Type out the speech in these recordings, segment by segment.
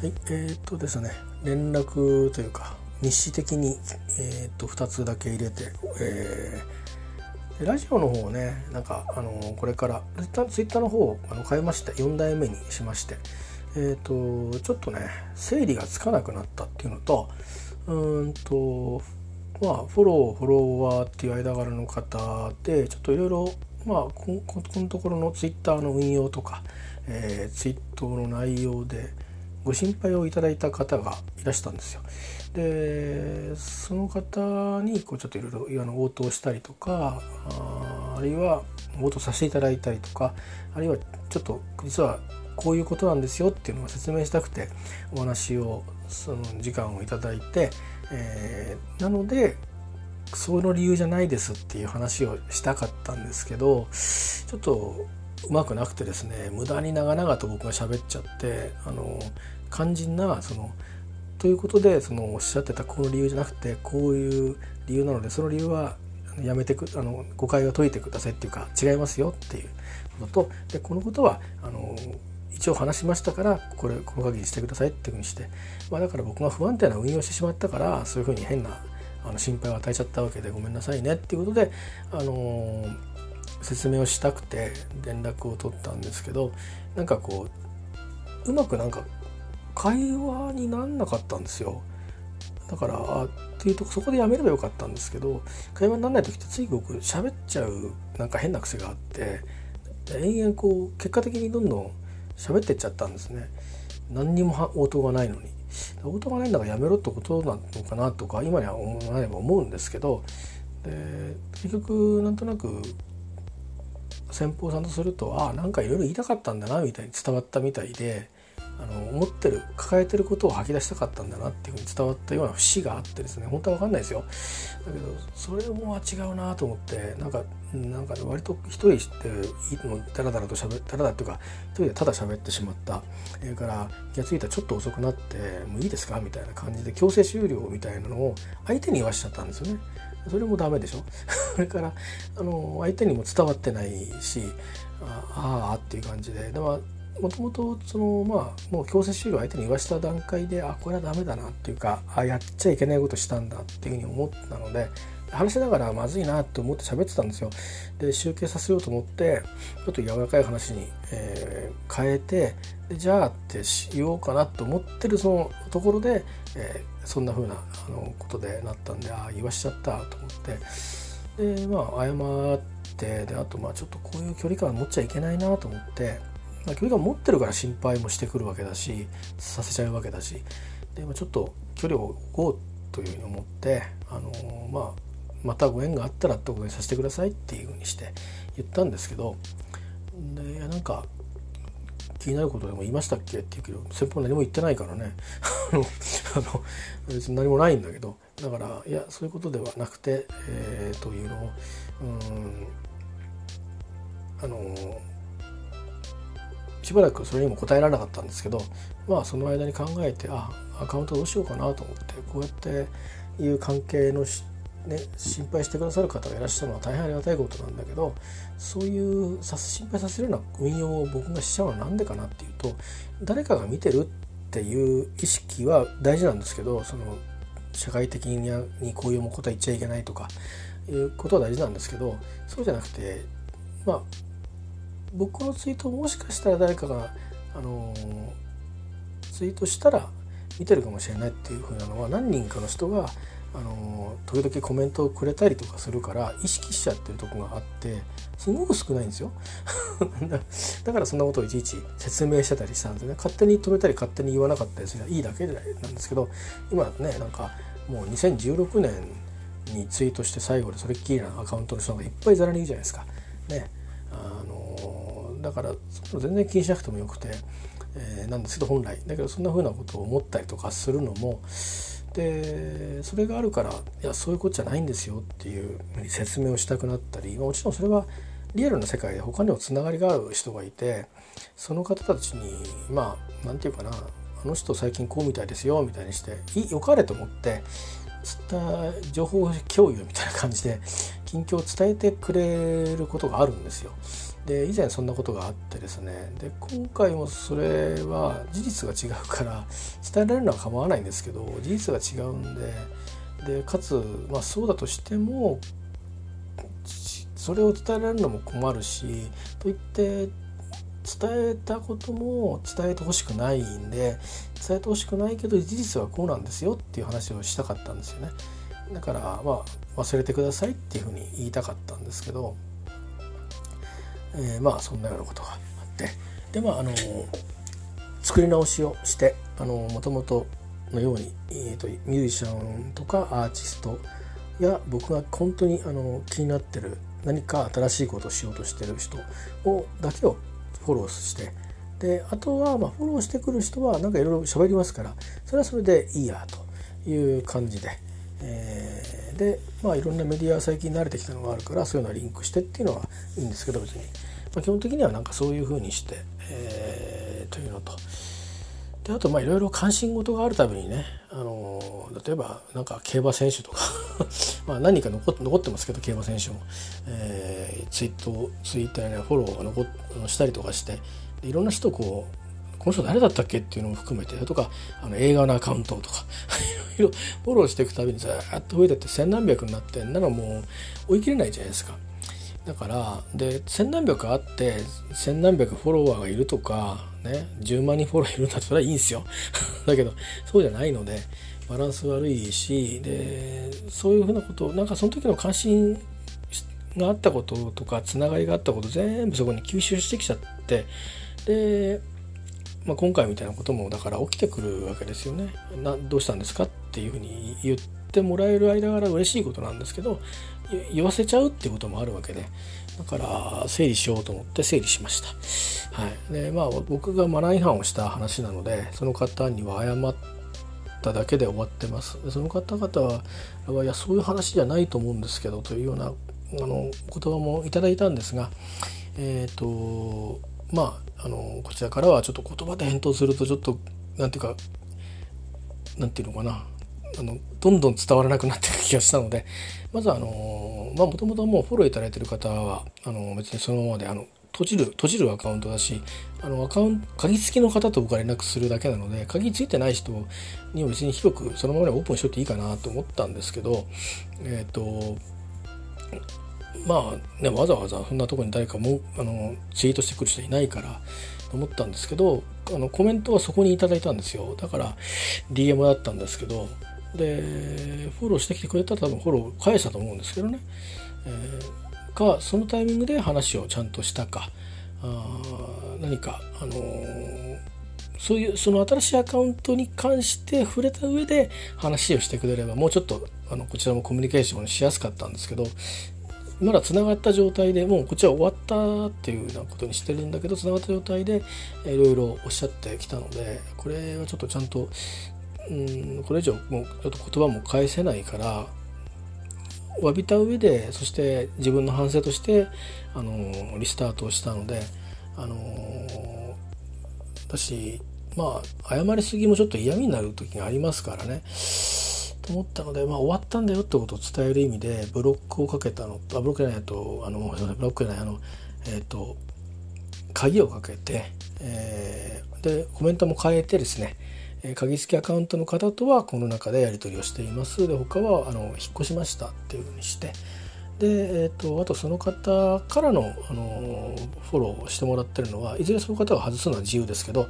はい、えー、っとですね連絡というか日誌的に、えー、っと2つだけ入れて、えー、ラジオの方をねなんかあのこれからツイッターの方をあの変えまして4代目にしましてえーと、ちょっとね整理がつかなくなったっていうのとうんとまあフォローフォロワーっていう間柄の方でちょっといろいろまあここのところのツイッターの運用とか、えー、ツイーの内容でご心配をいただいた方がいらしたんですよ。でその方にこうちょっといろいろ応答したりとかああるいは応答させていただいたりとかあるいはちょっと実はこういうことなんですよっていうのを説明したくてお話をその時間をいただいて、えー、なのでその理由じゃないですっていう話をしたかったんですけどちょっとうまくなくてですね無駄に長々と僕が喋っちゃってあの肝心なそのということでそのおっしゃってたこの理由じゃなくてこういう理由なのでその理由はやめてくあの誤解を解いてくださいっていうか違いますよっていうこととでこのことはあの一応話しましたからこれこの限りしてくださいっていうふうにして、まあ、だから僕が不安定な運用してしまったからそういうふうに変なあの心配を与えちゃったわけでごめんなさいねっていうことで、あのー、説明をしたくて連絡を取ったんですけどなんかこううまくなんか会話になんなかったんですよ。だからあっていうとそこでやめればよかったんですけど会話にならない時ってつい僕喋っちゃうなんか変な癖があって延々こう結果的にどんどん喋ってっちゃったんですね何にも応答がないのに応答がないんだからやめろってことなのかなとか今には思わないば思うんですけどで結局なんとなく先方さんとするとああなんかいろいろ言いたかったんだなみたいに伝わったみたいであの思ってる抱えてることを吐き出したかったんだなっていうふうに伝わったような節があってですね本当は分かんないですよ。だけどそれも違うなと思ってなんかなんか、ね、割と一人でダラダラと喋ダラダラっていうか一人でただ喋ってしまった。それから気が付いたらちょっと遅くなってもういいですか？みたいな感じで強制終了みたいなのを相手に言わしちゃったんですよね。それもダメでしょ？それからあの相手にも伝わってないしああっていう感じででももともとそのまあもう強制終了相手に言わした段階であこれはダメだなっていうかあやっちゃいけないことしたんだっていうふうに思ったので話しながらまずいなって思って喋ってたんですよ。で集計させようと思ってちょっと柔らかい話に、えー、変えてでじゃあってしようかなと思ってるそのところで、えー、そんな風なあのことでなったんでああ言わしちゃったと思って。でまあ謝ってであとまあちょっとこういう距離感持っちゃいけないなと思って。まあ、距離感持ってるから心配もしてくるわけだしさせちゃうわけだし。で、まあ、ちょっと距離を置こうというふうに思って、あのー、まあ、またご縁があったらってことにさせてくださいっていうふうにして言ったんですけど。でなんか気になることでも言いましたっけ？って言うけど先方何も言ってないからね。あの別に何もないんだけど。だからいやそういうことではなくて、えー、というのをうんあのしばらくそれにも答えられなかったんですけどまあその間に考えてあアカウントどうしようかなと思ってこうやっていう関係の人ね、心配してくださる方がいらっしゃるのは大変ありがたいことなんだけどそういう心配させるような運用を僕がしちゃうのは何でかなっていうと誰かが見てるっていう意識は大事なんですけどその社会的にこういうことは言っちゃいけないとかいうことは大事なんですけどそうじゃなくてまあ僕のツイートもしかしたら誰かが、あのツイートしたら見てるかもしれないっていうふうなのは何人かの人が、あの時々コメントをくれたりとかするから意識しちゃってるとこがあってすごく少ないんですよ。だからそんなことをいちいち説明してたりしたんですね。勝手に止めたり勝手に言わなかったりすればいいだけなんですけど今ねなんかもう2016年にツイートして最後でそれっきりなアカウントの人がいっぱいざらにいるじゃないですか。ね。あのだから全然気にしなくてもよくて、えー、なんですけど本来。だけどそんな風なことを思ったりとかするのもでそれがあるからいやそういうことじゃないんですよっていう説明をしたくなったりもちろんそれはリアルな世界で他にもつながりがある人がいてその方たちにまあ何て言うかなあの人最近こうみたいですよみたいにしてよかれと思ってつった情報共有みたいな感じで近況を伝えてくれることがあるんですよ。で以前そんなことがあってですね。で今回もそれは事実が違うから伝えられるのは構わないんですけど事実が違うんででかつ、まあ、そうだとしてもそれを伝えられるのも困るしといって伝えたことも伝えてほしくないんで伝えてほしくないけど事実はこうなんですよっていう話をしたかったんですよね。だからまあ忘れてくださいっていうふうに言いたかったんですけど、えー、まあそんなようなことがあって。でまああの作り直しをしてもともとのように、えーと、ミュージシャンとかアーティストや僕が本当にあの気になってる何か新しいことをしようとしてる人をだけをフォローして。であとはまあフォローしてくる人はなんかいろいろ喋りますからそれはそれでいいやという感じで、えー、でまあいろんなメディア最近慣れてきたのがあるからそういうのはリンクしてっていうのはいいんですけど別に、まあ、基本的にはなんかそういうふうにして、えー、というのと。であとまあいろいろ関心事があるたびにね、あの例えばなんか競馬選手とか まあ何か残残ってますけど競馬選手も、えー、ツイートツイッターや、ね、フォローが残したりとかしていろんな人こうこの人誰だったっけ？っていうのも含めてとかあの映画のアカウントとか いろいろフォローしていくたびにずっと増えてって千何百になってんならもう追い切れないじゃないですか。だからで千何百あって千何百フォロワーがいるとかね10万人フォローいるんだったらいいんですよ だけどそうじゃないのでバランス悪いしでそういうふうなことなんかその時の関心があったこととかつながりがあったこと全部そこに吸収してきちゃってで、まあ、今回みたいなこともだから起きてくるわけですよね。などうしたんですかっていうふうに言っててもらえる間柄嬉しいことなんですけど言わせちゃうってこともあるわけでだから整理しようと思って整理しました。はい、でまあ僕がマナー違反をした話なのでその方には謝っただけで終わってます。でその方々はいやそういう話じゃないと思うんですけどというようなあの言葉もいただいたんですがえっ、ー、とまああのこちらからはちょっと言葉で返答するとちょっと何ていうか何て言うのかなあのどんどん伝わらなくなっていく気がしたので まずあのまあもともともうフォローいただいてる方はあの別にそのままであの閉じる閉じるアカウントだしあのアカウント鍵付きの方と僕は連絡するだけなので鍵付いてない人には別に広くそのままでオープンしといていいかなと思ったんですけどえっ、ー、とまあねわざわざそんなとこに誰かもあのツイートしてくる人いないからと思ったんですけどあのコメントはそこに頂いたんですよ。だから DM だったんですけどでフォローしてきてくれたら多分フォロー返したと思うんですけどね、えー、かそのタイミングで話をちゃんとしたか。あ何かあのー、そういうその新しいアカウントに関して触れた上で話をしてくれればもうちょっとあのこちらもコミュニケーションしやすかったんですけどまだつながった状態でもうこっちは終わったっていうようなことにしてるんだけどつながった状態でいろいろおっしゃってきたのでこれはちょっとちゃんとうんこれ以上もうちょっと言葉も返せないから詫びた上でそして自分の反省としてあのリスタートをしたのであの私まあ謝りすぎもちょっと嫌味になる時がありますからね。と思ったので、まあ、終わったんだよってことを伝える意味でブロックをかけたのあブロックじゃないとあのブロックじゃないあのえっ、ー、と鍵をかけて、えー、でコメントも変えてですねえ鍵付きアカウントの方とはこの中でやり取りをしています。で他はあの引っ越しましたっていうふうにして。で、えーと、あとその方からのあのフォローをしてもらってるのはいずれその方が外すのは自由ですけど、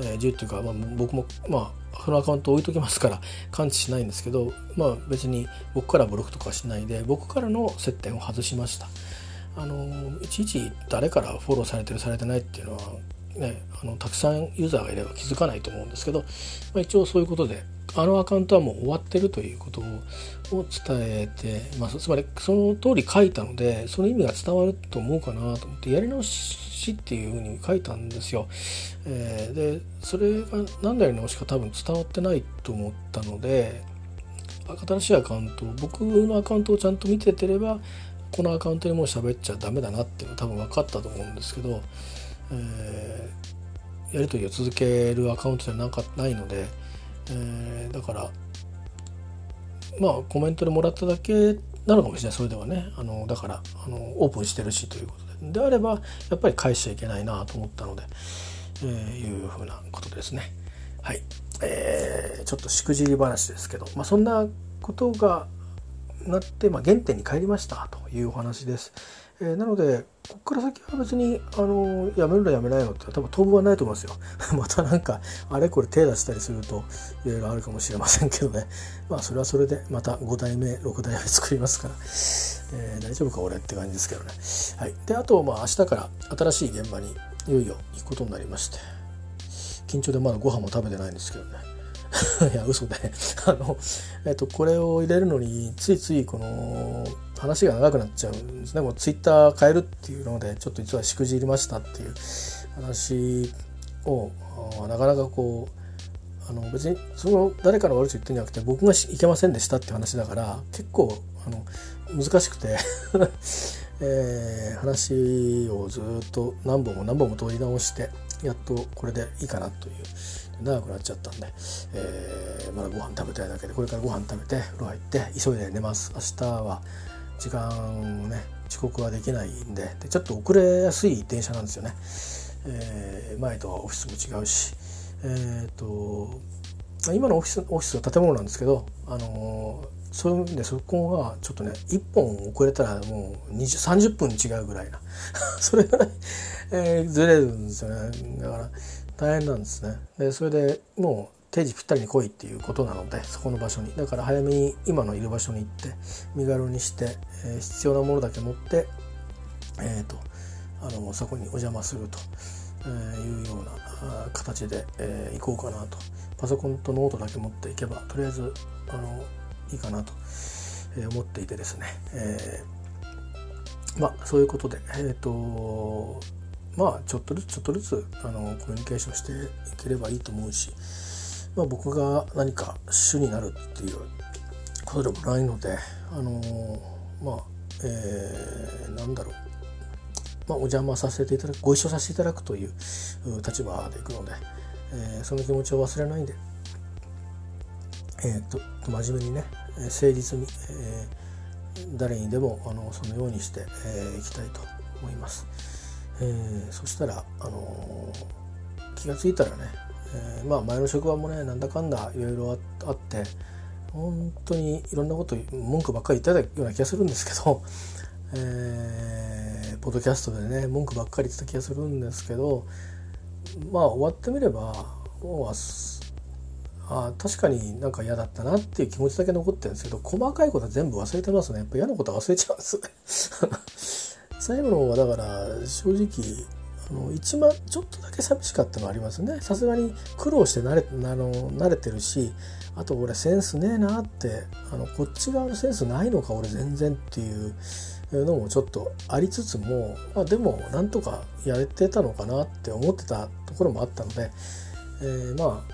えー、自由っていうか、まあ、僕もまあそのアカウント置いときますから感知しないんですけど、まあ、別に僕からブロックとかしないで僕からの接点を外しました。あのいちいち誰からフォローされてるされてないっていうのはね、あのたくさんユーザーがいれば気づかないと思うんですけど、まあ、一応そういうことであのアカウントはもう終わってるということを伝えて、まあ、つまりその通り書いたのでその意味が伝わると思うかなと思ってやり直しっていうふうに書いたんですよ。えー、でそれが何でやり直しか多分伝わってないと思ったので新しいアカウント僕のアカウントをちゃんと見ててればこのアカウントにもう喋っちゃダメだなっていうの多分分かったと思うんですけど、えー、やり取りを続けるアカウントじゃなかないので、えー、だからまあコメントでもらっただけなのかもしれない。それではね。あのだからあのオープンしてるしということで。であればやっぱり返しちゃいけないなと思ったので、えー、いうふうなことですね。はい、えー、ちょっとしくじり話ですけど、まあ、そんなことがなって、まあ、原点に帰りましたというお話です。えー、なのでここから先は別にあのやめるのやめないのって多分当分はないと思いますよ。またなんかあれこれ手出したりするといろいろあるかもしれませんけどね まあそれはそれでまた5代目6代目作りますから、えー、大丈夫か俺って感じですけどね。はい、であとまあ明日から新しい現場にいよいよ行くことになりまして緊張でまだご飯も食べてないんですけどね。いや嘘であの、えっと、これを入れるのについついこの話が長くなっちゃうんですね。もうツイッター変えるっていうのでちょっと実はしくじりましたっていう話をなかなかこうあの別にその誰かの悪口言ってんじゃなくて僕がいけませんでしたって話だから結構あの難しくて えー、話をずっと何本も何本も通り直してやっとこれでいいかなという長くなっちゃったんで、えー、まだご飯食べたいだけでこれからご飯食べて風呂入って急いで寝ます。明日は時間ね遅刻はできないんででちょっと遅れやすい電車なんですよね、えー、前とはオフィスも違うし。えっ、ー、と今のオフィスオフィスは建物なんですけどあのーそういう意味でそこがちょっとね1本遅れたらもう30分違うぐらいな それぐらい、えー、ずれるんですよね。だから大変なんですね。でそれでもう定時ぴったりに来いっていうことなのでそこの場所にだから早めに今のいる場所に行って身軽にして、えー、必要なものだけ持ってえっ、ー、とあのそこにお邪魔すると。えいうような形で、えー、行こうかなとパソコンとノートだけ持っていけばとりあえずあのいいかなと思っていてですね、えー、まあそういうことでえっ、ー、とまあちょっとずつちょっとずつあのコミュニケーションしていければいいと思うし、まあ、僕が何か主になるっていうことでもないのであのまあえー、なんだろうまあ、お邪魔させていただくご一緒させていただくという立場でいくので、えー、その気持ちを忘れないで、えーと、真面目にね誠実に、えー、誰にでもあのそのようにしてい、えー、きたいと思います。えー、そしたら、あのー、気が付いたらね、えー、まあ前の職場もねなんだかんだいろいろあって本当にいろんなこと文句ばっかり言ってたような気がするんですけど、えー、ポッドキャストでね文句ばっかり言ってた気がするんですけどまあ終わってみればもうあ確かになんか嫌だったなっていう気持ちだけ残ってるんですけど細かいことは全部忘れてますね。やっぱ嫌なことは忘れちゃうんです。最後の方はだから正直あの一番ちょっとだけ寂しかったのはありますね。さすがに苦労して慣れあの慣れてるしあと俺センスねえなってあのこっち側のセンスないのか俺全然っていうのもちょっとありつつも、まあ、でもなんとかやれてたのかなって思ってたところもあったので、えー、ま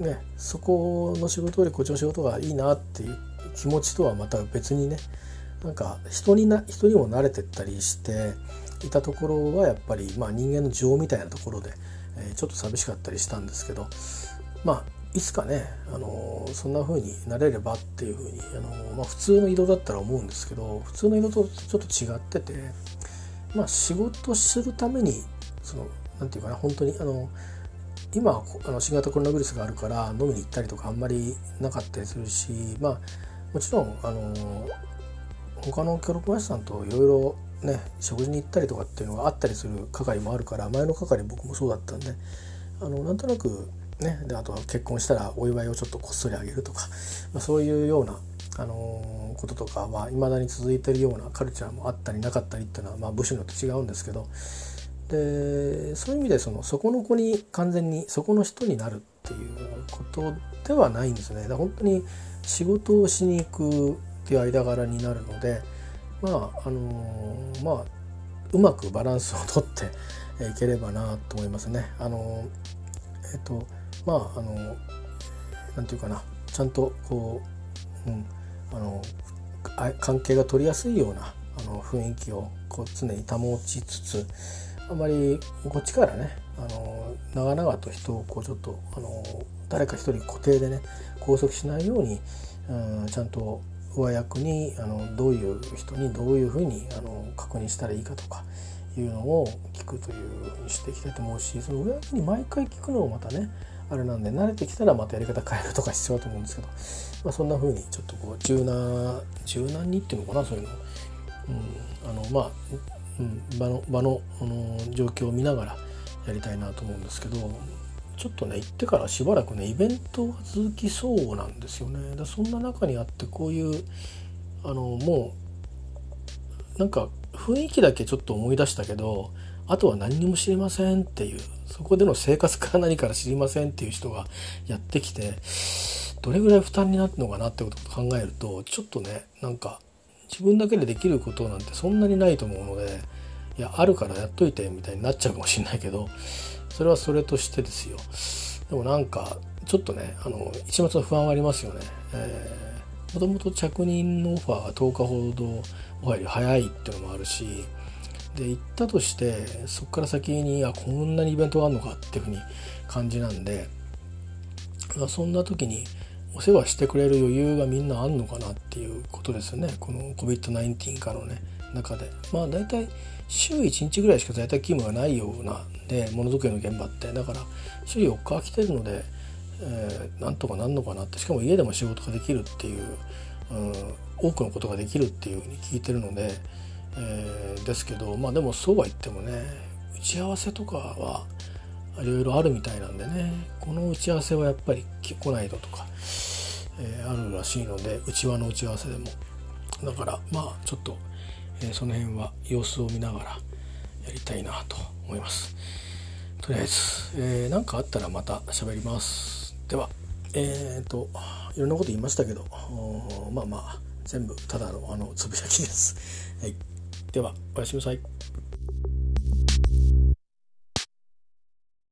あねそこの仕事よりこっちの仕事がいいなっていう気持ちとはまた別にねなんか人にな人にも慣れてったりしていたところはやっぱり、まあ、人間の情みたいなところで、えー、ちょっと寂しかったりしたんですけどまあいつかね、あのー、そんな風になれればっていう風に、あのー、まあ、普通の移動だったら思うんですけど普通の移動とちょっと違ってて、まあ、仕事するためにそのなんていうかな本当にあの今あの新型コロナウイルスがあるから飲みに行ったりとかあんまりなかったりするしまあもちろんあの他の協力会社さんといろいろね食事に行ったりとかっていうのがあったりする係もあるから前の係僕もそうだったんであのなんとなくねであとは結婚したらお祝いをちょっとこっそりあげるとか、まあ、そういうようなあのこととかはいまだに続いてるようなカルチャーもあったりなかったりっていうのは、まあ、部署によって違うんですけどでそういう意味でそのそこの子に完全にそこの人になるっていうことではないんですね。本当に仕事をしに行くっていう間柄になるのでまああのまあうまくバランスをとっていければなと思いますね。あのえっとまああのなんていうかなちゃんとこう、うん、あの関係が取りやすいようなあの雰囲気をこう常に保ちつつあまりこっちからねあの長々と人をこうちょっとあの誰か一人固定でね拘束しないように、うん、ちゃんと上役にあのどういう人にどういうふうにあの確認したらいいかとかいうのを聞くというふうにしていきたいと思うしその上役に毎回聞くのもまたねあれなんで慣れてきたらまたやり方変えるとか必要だと思うんですけど、まあ、そんな風にちょっとこう柔軟柔軟にっていうのかなそういうの、うん、あのまあ、うん、場の場のの状況を見ながらやりたいなと思うんですけどちょっとね行ってからしばらくねイベントが続きそうなんですよね。だそんな中にあってこういうあのもうなんか雰囲気だけちょっと思い出したけどあとは何にも知りませんっていうそこでの生活から何から知りませんっていう人がやってきてどれぐらい負担になるのかなってことを考えるとちょっとねなんか自分だけでできることなんてそんなにないと思うのでいやあるからやっといてみたいになっちゃうかもしれないけどそれはそれとしてですよでもなんかちょっとねあの一末の不安はありますよね。もともと着任のオファーが10日ほどオファーより早いっていうのもあるしで行ったとしてそこから先にあこんなにイベントがあるのかっていうふうに感じなんでそんな時にお世話してくれる余裕がみんなあんのかなっていうことですよねこの COVID-19 からのね中で。まあ大体週1日ぐらいしか在宅勤務がないようなでものづくりの現場って。だから週4日来てるので、えー、なんとかなんのかなって。しかも家でも仕事ができるっていう、うん、多くのことができるっていうふうに聞いてるので。えー、ですけどまあでもそうは言ってもね打ち合わせとかはいろいろあるみたいなんでねこの打ち合わせはやっぱり来ないととか、えー、あるらしいので内輪の打ち合わせでも。だからまあちょっと、えー、その辺は様子を見ながらやりたいなと思いますとりあえず何、えー、かあったらまた喋りますではえっ、といろんなこと言いましたけどまあまあ全部ただのあのつぶやきです。はいではおやすみなさい。